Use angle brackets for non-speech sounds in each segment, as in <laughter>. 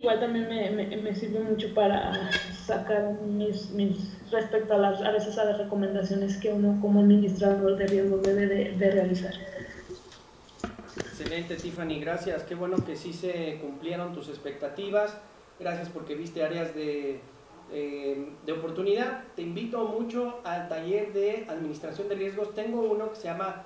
Igual también me, me, me, sirve mucho para sacar mis, mis respecto a, las, a veces a las recomendaciones que uno como administrador de riesgo debe de, de realizar. Excelente, Tiffany, gracias. Qué bueno que sí se cumplieron tus expectativas. Gracias porque viste áreas de, eh, de oportunidad. Te invito mucho al taller de administración de riesgos. Tengo uno que se llama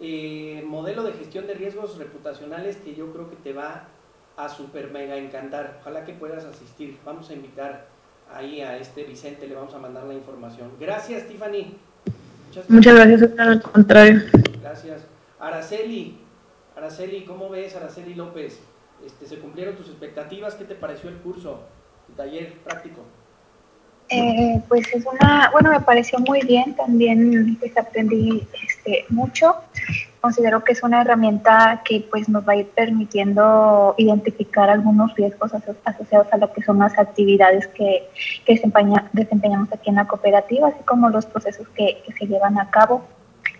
eh, Modelo de gestión de riesgos reputacionales que yo creo que te va a super mega encantar. Ojalá que puedas asistir. Vamos a invitar ahí a este Vicente, le vamos a mandar la información. Gracias, Tiffany. Muchas gracias, al contrario. Gracias. Araceli, Araceli, ¿cómo ves, Araceli López? Este, ¿Se cumplieron tus expectativas? ¿Qué te pareció el curso, el taller práctico? Eh, pues es una, bueno, me pareció muy bien, también pues aprendí este, mucho. Considero que es una herramienta que pues nos va a ir permitiendo identificar algunos riesgos asociados a lo que son las actividades que, que desempeñamos aquí en la cooperativa, así como los procesos que, que se llevan a cabo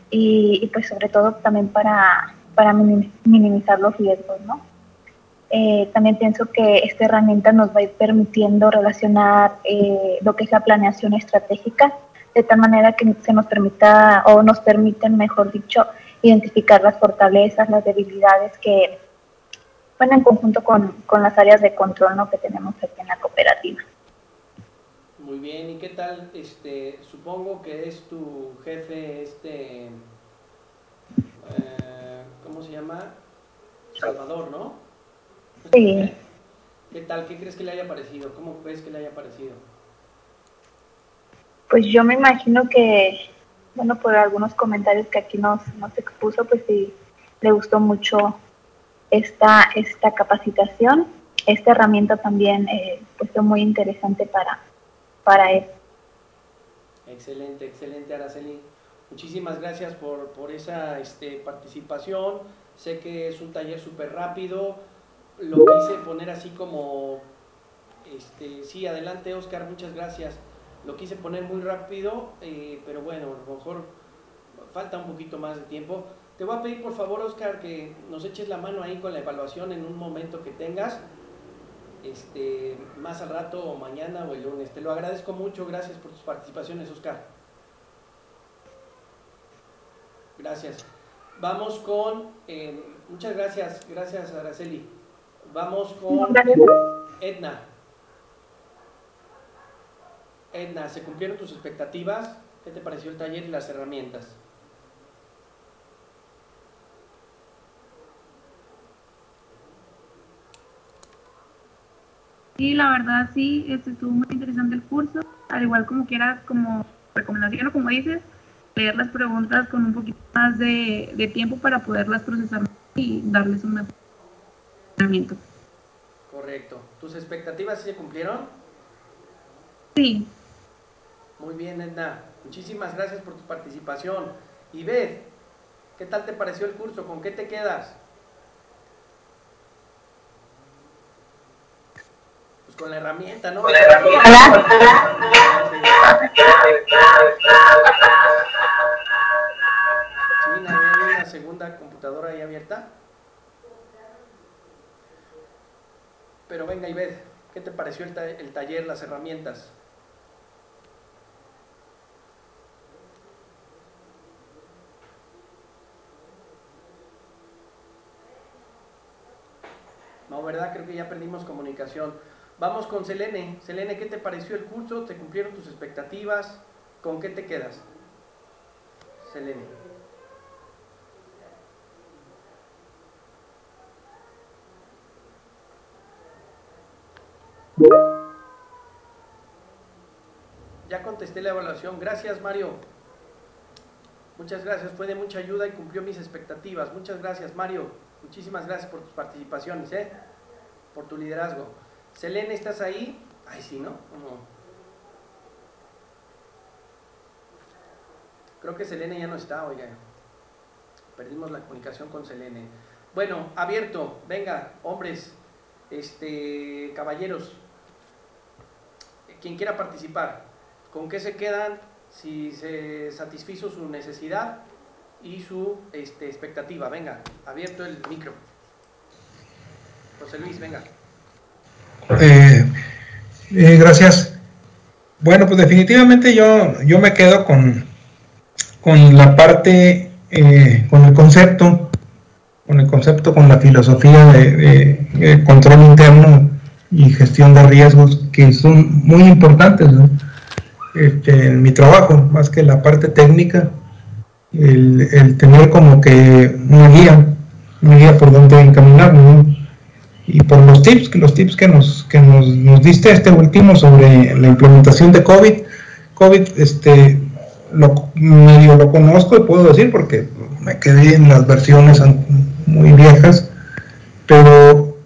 y, y, pues sobre todo también para, para minimizar los riesgos, ¿no? Eh, también pienso que esta herramienta nos va a ir permitiendo relacionar eh, lo que es la planeación estratégica de tal manera que se nos permita o nos permiten, mejor dicho, identificar las fortalezas, las debilidades que, bueno, en conjunto con, con las áreas de control ¿no? que tenemos aquí en la cooperativa. Muy bien, ¿y qué tal? Este, supongo que es tu jefe, este, eh, ¿cómo se llama? Salvador, ¿no? Sí. ¿Qué tal? ¿Qué crees que le haya parecido? ¿Cómo crees que le haya parecido? Pues yo me imagino que, bueno, por algunos comentarios que aquí nos, nos expuso, pues sí, le gustó mucho esta, esta capacitación. Esta herramienta también eh, pues fue muy interesante para, para él. Excelente, excelente, Araceli. Muchísimas gracias por, por esa este, participación. Sé que es un taller súper rápido lo quise poner así como, este, sí, adelante Oscar, muchas gracias. Lo quise poner muy rápido, eh, pero bueno, a lo mejor falta un poquito más de tiempo. Te voy a pedir por favor, Oscar, que nos eches la mano ahí con la evaluación en un momento que tengas, este, más al rato o mañana o el lunes. Te lo agradezco mucho, gracias por tus participaciones, Oscar. Gracias. Vamos con, eh, muchas gracias, gracias Araceli. Vamos con Edna. Edna, ¿se cumplieron tus expectativas? ¿Qué te pareció el taller y las herramientas? Sí, la verdad sí, este, estuvo muy interesante el curso, al igual como quieras, como recomendación o como dices, leer las preguntas con un poquito más de, de tiempo para poderlas procesar y darles un mejor Correcto. ¿Tus expectativas se cumplieron? Sí. Muy bien, Edna. Muchísimas gracias por tu participación. Y Beth, ¿qué tal te pareció el curso? ¿Con qué te quedas? Pues con la herramienta, ¿no? Con la herramienta. China, ¿hay una segunda computadora ahí abierta? Pero venga ve, ¿qué te pareció el, el taller, las herramientas? ¿Verdad? Creo que ya perdimos comunicación. Vamos con Selene. Selene, ¿qué te pareció el curso? ¿Te cumplieron tus expectativas? ¿Con qué te quedas? Selene. Ya contesté la evaluación. Gracias, Mario. Muchas gracias. Fue de mucha ayuda y cumplió mis expectativas. Muchas gracias, Mario. Muchísimas gracias por tus participaciones, ¿eh? Por tu liderazgo. Selene, ¿estás ahí? Ay, sí, ¿no? Creo que Selene ya no está, oiga. Perdimos la comunicación con Selene. Bueno, abierto. Venga, hombres, este, caballeros, quien quiera participar, ¿con qué se quedan si se satisfizo su necesidad y su este, expectativa? Venga, abierto el micro. José Luis, venga. Eh, eh, gracias. Bueno, pues definitivamente yo, yo me quedo con, con la parte, eh, con el concepto, con el concepto, con la filosofía de, control interno y gestión de riesgos que son muy importantes este, en mi trabajo, más que la parte técnica, el, tener como que una guía, una guía por donde encaminarnos y por los tips, los tips que nos, que nos, nos, diste este último sobre la implementación de COVID. COVID, este, lo, medio lo conozco y puedo decir porque me quedé en las versiones muy viejas, pero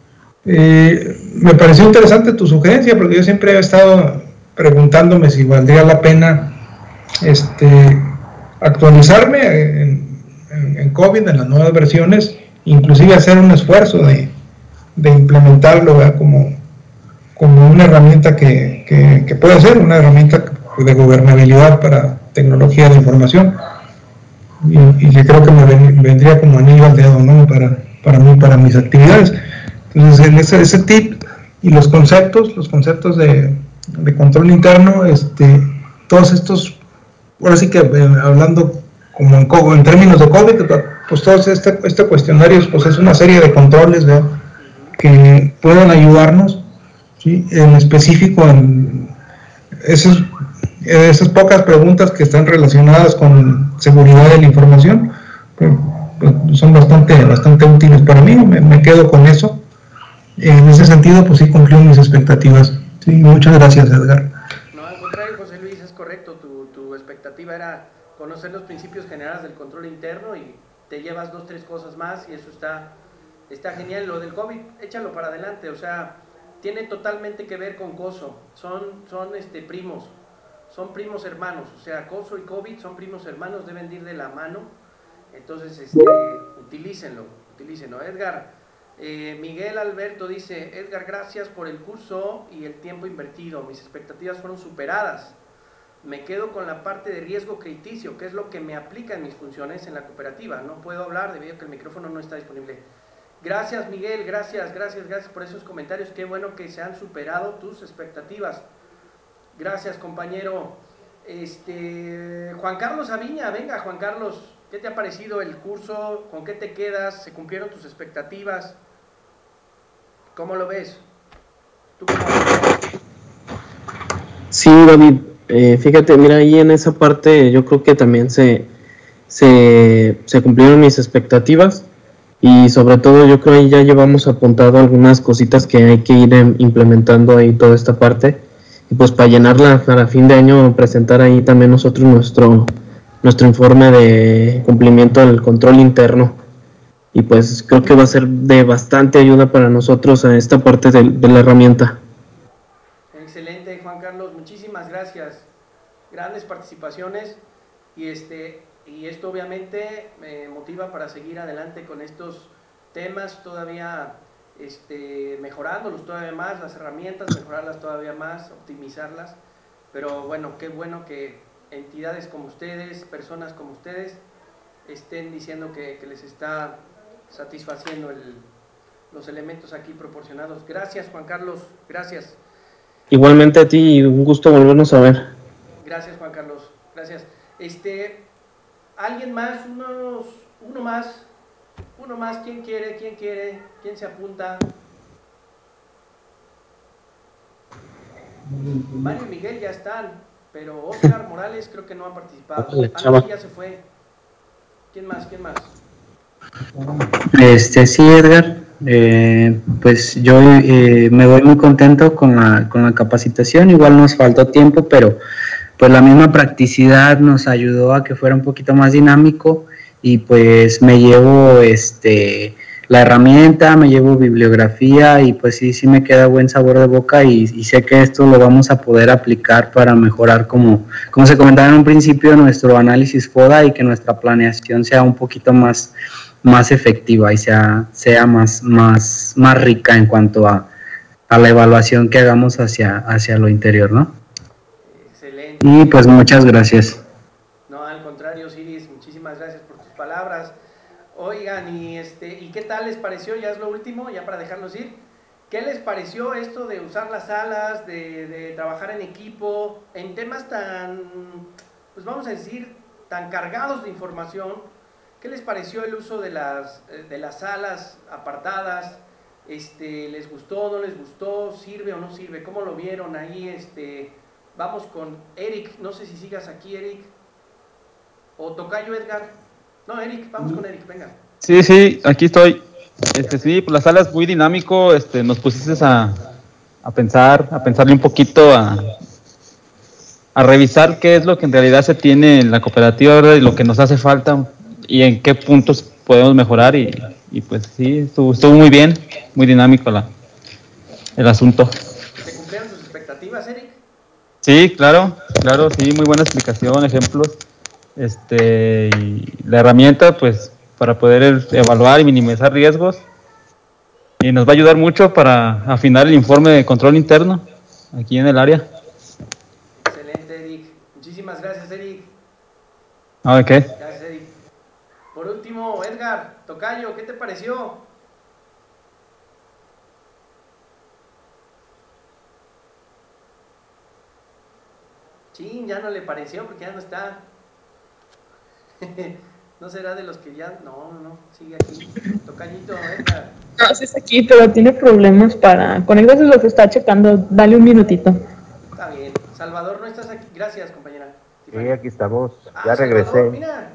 eh, me pareció interesante tu sugerencia porque yo siempre he estado preguntándome si valdría la pena este, actualizarme en COVID, en las nuevas versiones, inclusive hacer un esfuerzo de, de implementarlo como, como una herramienta que, que, puede ser una herramienta de gobernabilidad para tecnología de información. Y, que creo que me vendría como anillo al dedo ¿no? para, para mí, para mis actividades. Entonces, ese, ese tip y los conceptos, los conceptos de, de control interno, este, todos estos, ahora sí que eh, hablando como en, en, términos de COVID, pues todo este, este cuestionario pues es una serie de controles, ¿verdad? Que puedan ayudarnos, ¿sí? en específico en esas, esas pocas preguntas que están relacionadas con seguridad de la información, pues, pues, son bastante, bastante útiles para mí, me, quedo con eso. En ese sentido, pues sí cumplió mis expectativas. Sí, muchas gracias, Edgar. No, al contrario, José Luis, es correcto. Tu, tu expectativa era conocer los principios generales del control interno y te llevas dos, tres cosas más y eso está está genial. Lo del COVID, échalo para adelante, o sea, tiene totalmente que ver con COSO. Son, son este, primos, son primos hermanos, o sea, COSO y COVID son primos hermanos, deben ir de la mano. Entonces, este, utilícenlo, utilícenlo. Edgar, eh, Miguel Alberto dice, Edgar, gracias por el curso y el tiempo invertido. Mis expectativas fueron superadas. Me quedo con la parte de riesgo crediticio, que es lo que me aplica en mis funciones en la cooperativa. No puedo hablar debido a que el micrófono no está disponible. Gracias Miguel, gracias, gracias, gracias por esos comentarios. Qué bueno que se han superado tus expectativas. Gracias compañero. Este, Juan Carlos Aviña, venga Juan Carlos, ¿qué te ha parecido el curso? ¿Con qué te quedas? ¿Se cumplieron tus expectativas? ¿Cómo lo ves? Sí, David, eh, fíjate, mira, ahí en esa parte yo creo que también se, se, se cumplieron mis expectativas y sobre todo yo creo ahí ya llevamos apuntado algunas cositas que hay que ir em, implementando ahí toda esta parte y pues para llenarla para fin de año presentar ahí también nosotros nuestro nuestro informe de cumplimiento del control interno y pues creo que va a ser de bastante ayuda para nosotros a esta parte de, de la herramienta. Excelente Juan Carlos, muchísimas gracias. Grandes participaciones y este y esto obviamente me motiva para seguir adelante con estos temas, todavía este, mejorándolos todavía más, las herramientas, mejorarlas todavía más, optimizarlas. Pero bueno, qué bueno que entidades como ustedes, personas como ustedes, estén diciendo que, les está satisfaciendo los elementos aquí proporcionados. Gracias, Juan Carlos, gracias. Igualmente a ti, un gusto volvernos a ver. Gracias, Juan Carlos, gracias. Este, ¿Alguien más? Unos, uno más. Uno más. ¿Quién quiere? ¿Quién quiere? ¿Quién se apunta? Mario y Miguel ya están, pero Oscar Morales creo que no ha participado. Ah, ya se fue. ¿Quién más? ¿Quién más? Este, sí, Edgar. Eh, pues yo eh, me voy muy contento con la, con la capacitación. Igual nos faltó tiempo, pero pues la misma practicidad nos ayudó a que fuera un poquito más dinámico y pues me llevo este la herramienta, me llevo bibliografía y pues sí, sí me queda buen sabor de boca y, sé que esto lo vamos a poder aplicar para mejorar como, como se comentaba en un principio nuestro análisis FODA y que nuestra planeación sea un poquito más, más efectiva y sea, sea más, más, más rica en cuanto a, a la evaluación que hagamos hacia, hacia lo interior, ¿no? Y pues muchas gracias. No, al contrario, Siris, muchísimas gracias por tus palabras. Oigan, y este, ¿y qué tal les pareció? Ya es lo último, ya para dejarlos ir. ¿Qué les pareció esto de usar las salas, de, de, trabajar en equipo, en temas tan, pues vamos a decir, tan cargados de información? ¿Qué les pareció el uso de las, de las salas apartadas? Este, ¿Les gustó, no les gustó? ¿Sirve o no sirve? ¿Cómo lo vieron ahí? Este, vamos con Eric, no sé si sigas aquí, Eric. O Tocayo Edgar. No, Eric, vamos con Eric, venga. Sí, sí, aquí estoy. Este, sí, pues la sala es muy dinámico, este, nos pusiste a, a pensar, a pensarle un poquito, a, a revisar qué es lo que en realidad se tiene en la cooperativa, ¿verdad? Y lo que nos hace falta y en qué puntos podemos mejorar y, y pues sí, estuvo, estuvo, muy bien, muy dinámico la, el asunto. ¿Se cumplieron tus expectativas, Eric? Sí, claro, claro, sí, muy buena explicación, ejemplos. Este, y la herramienta, pues, para poder evaluar y minimizar riesgos. Y nos va a ayudar mucho para afinar el informe de control interno aquí en el área. Excelente, Eric. Muchísimas gracias, Eric. ¿Ah, qué? Gracias, Eric. Por último, Edgar, Tocayo, ¿qué te pareció? Sí, ya no le pareció porque ya no está. <laughs> no será de los que ya. No, no, sigue aquí. Tocayito, Edgar. No, sí está aquí, pero tiene problemas para. Conectarse lo que está checando. Dale un minutito. Está bien. Salvador, no estás aquí. Gracias, compañera. Sí, aquí estamos. Ah, Ya regresé. Salvador, mira.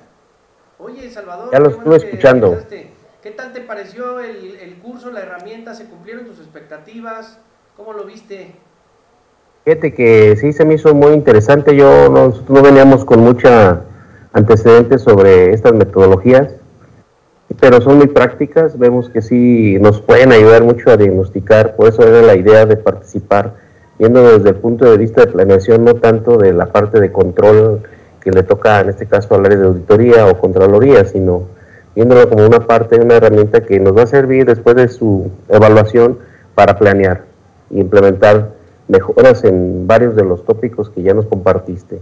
Oye, Salvador. Ya lo qué estuve escuchando. regresaste. ¿Qué tal te pareció el, el curso, la herramienta? ¿Se cumplieron tus expectativas? ¿Cómo lo viste? Fíjate que sí se me hizo muy interesante. Yo no, nosotros no veníamos con mucha antecedentes sobre estas metodologías, pero son muy prácticas. Vemos que sí nos pueden ayudar mucho a diagnosticar. Por eso era la idea de participar, viendo desde el punto de vista de planeación, no tanto de la parte de control que le toca en este caso área de auditoría o contraloría, sino viéndolo como una parte, una herramienta que nos va a servir después de su evaluación para planear y implementar mejoras en varios de los tópicos que ya nos compartiste.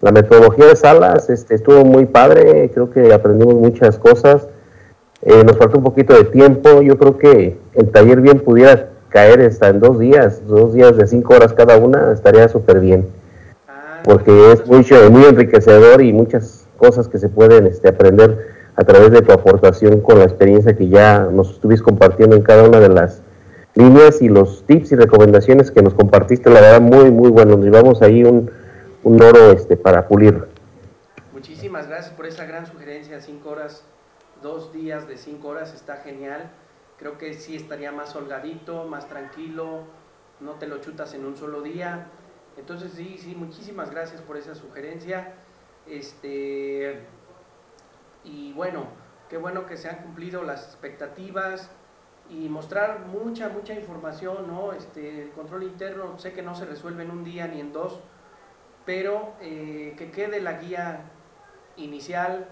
La metodología de salas este, estuvo muy padre, creo que aprendimos muchas cosas. Eh, nos falta un poquito de tiempo, yo creo que el taller bien pudiera caer hasta en dos días, dos días de cinco horas cada una, estaría súper bien, porque es mucho, muy enriquecedor y muchas cosas que se pueden este, aprender a través de tu aportación con la experiencia que ya nos estuviste compartiendo en cada una de las líneas y los tips y recomendaciones que nos compartiste, la verdad, muy, muy bueno. Nos llevamos ahí un, un oro este, para pulir. Muchísimas gracias por esa gran sugerencia. Cinco horas, dos días de cinco horas está genial. Creo que sí estaría más holgadito, más tranquilo. No te lo chutas en un solo día. Entonces sí, sí, muchísimas gracias por esa sugerencia. Este y bueno, qué bueno que se han cumplido las expectativas y mostrar mucha, mucha información, ¿no? Este, el control interno sé que no se resuelve en un día ni en dos, pero eh, que quede la guía inicial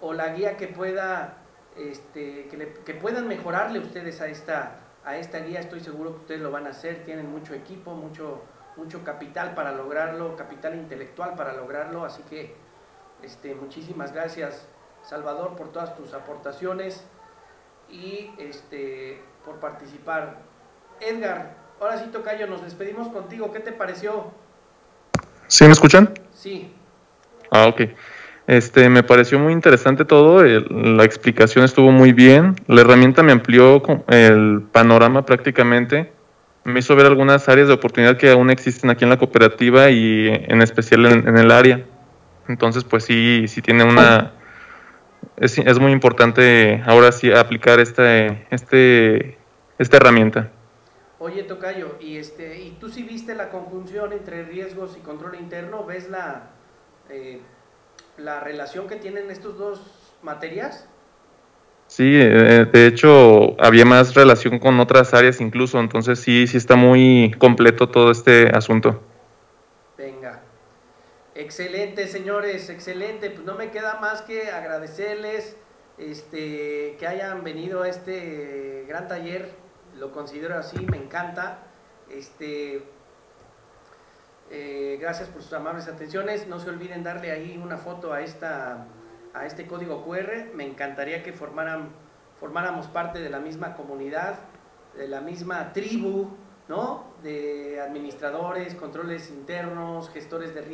o la guía que pueda, este, que, puedan mejorarle ustedes a esta, a esta guía, estoy seguro que ustedes lo van a hacer, tienen mucho equipo, mucho, mucho capital para lograrlo, capital intelectual para lograrlo, así que este, muchísimas gracias Salvador por todas tus aportaciones y este, por participar. Edgar, ahora sí Tocayo, nos despedimos contigo, ¿qué te pareció? ¿Sí me escuchan? Sí, Ah, ok. Este, me pareció muy interesante todo, el- la explicación estuvo muy bien, la herramienta me amplió el panorama prácticamente, me hizo ver algunas áreas de oportunidad que aún existen aquí en la cooperativa y en especial en, en el área. Entonces, pues sí, sí tiene una... Es, es muy importante ahora sí aplicar este, este, esta herramienta. Oye, Tocayo, y este, ¿y tú sí viste la conjunción entre riesgos y control interno? ¿Ves la, eh, la relación que tienen estos dos materias? Sí, eh, de hecho había más relación con otras áreas incluso, entonces sí, sí está muy completo todo este asunto. Excelente, señores, excelente. Pues no me queda más que agradecerles este, que hayan venido a este gran taller. Lo considero así, me encanta. Este, eh, gracias por sus amables atenciones. No se olviden darle ahí una foto a, esta, a este código QR. Me encantaría que formaran, formáramos parte de la misma comunidad de la misma tribu, ¿no? De administradores, controles internos, gestores de riesgo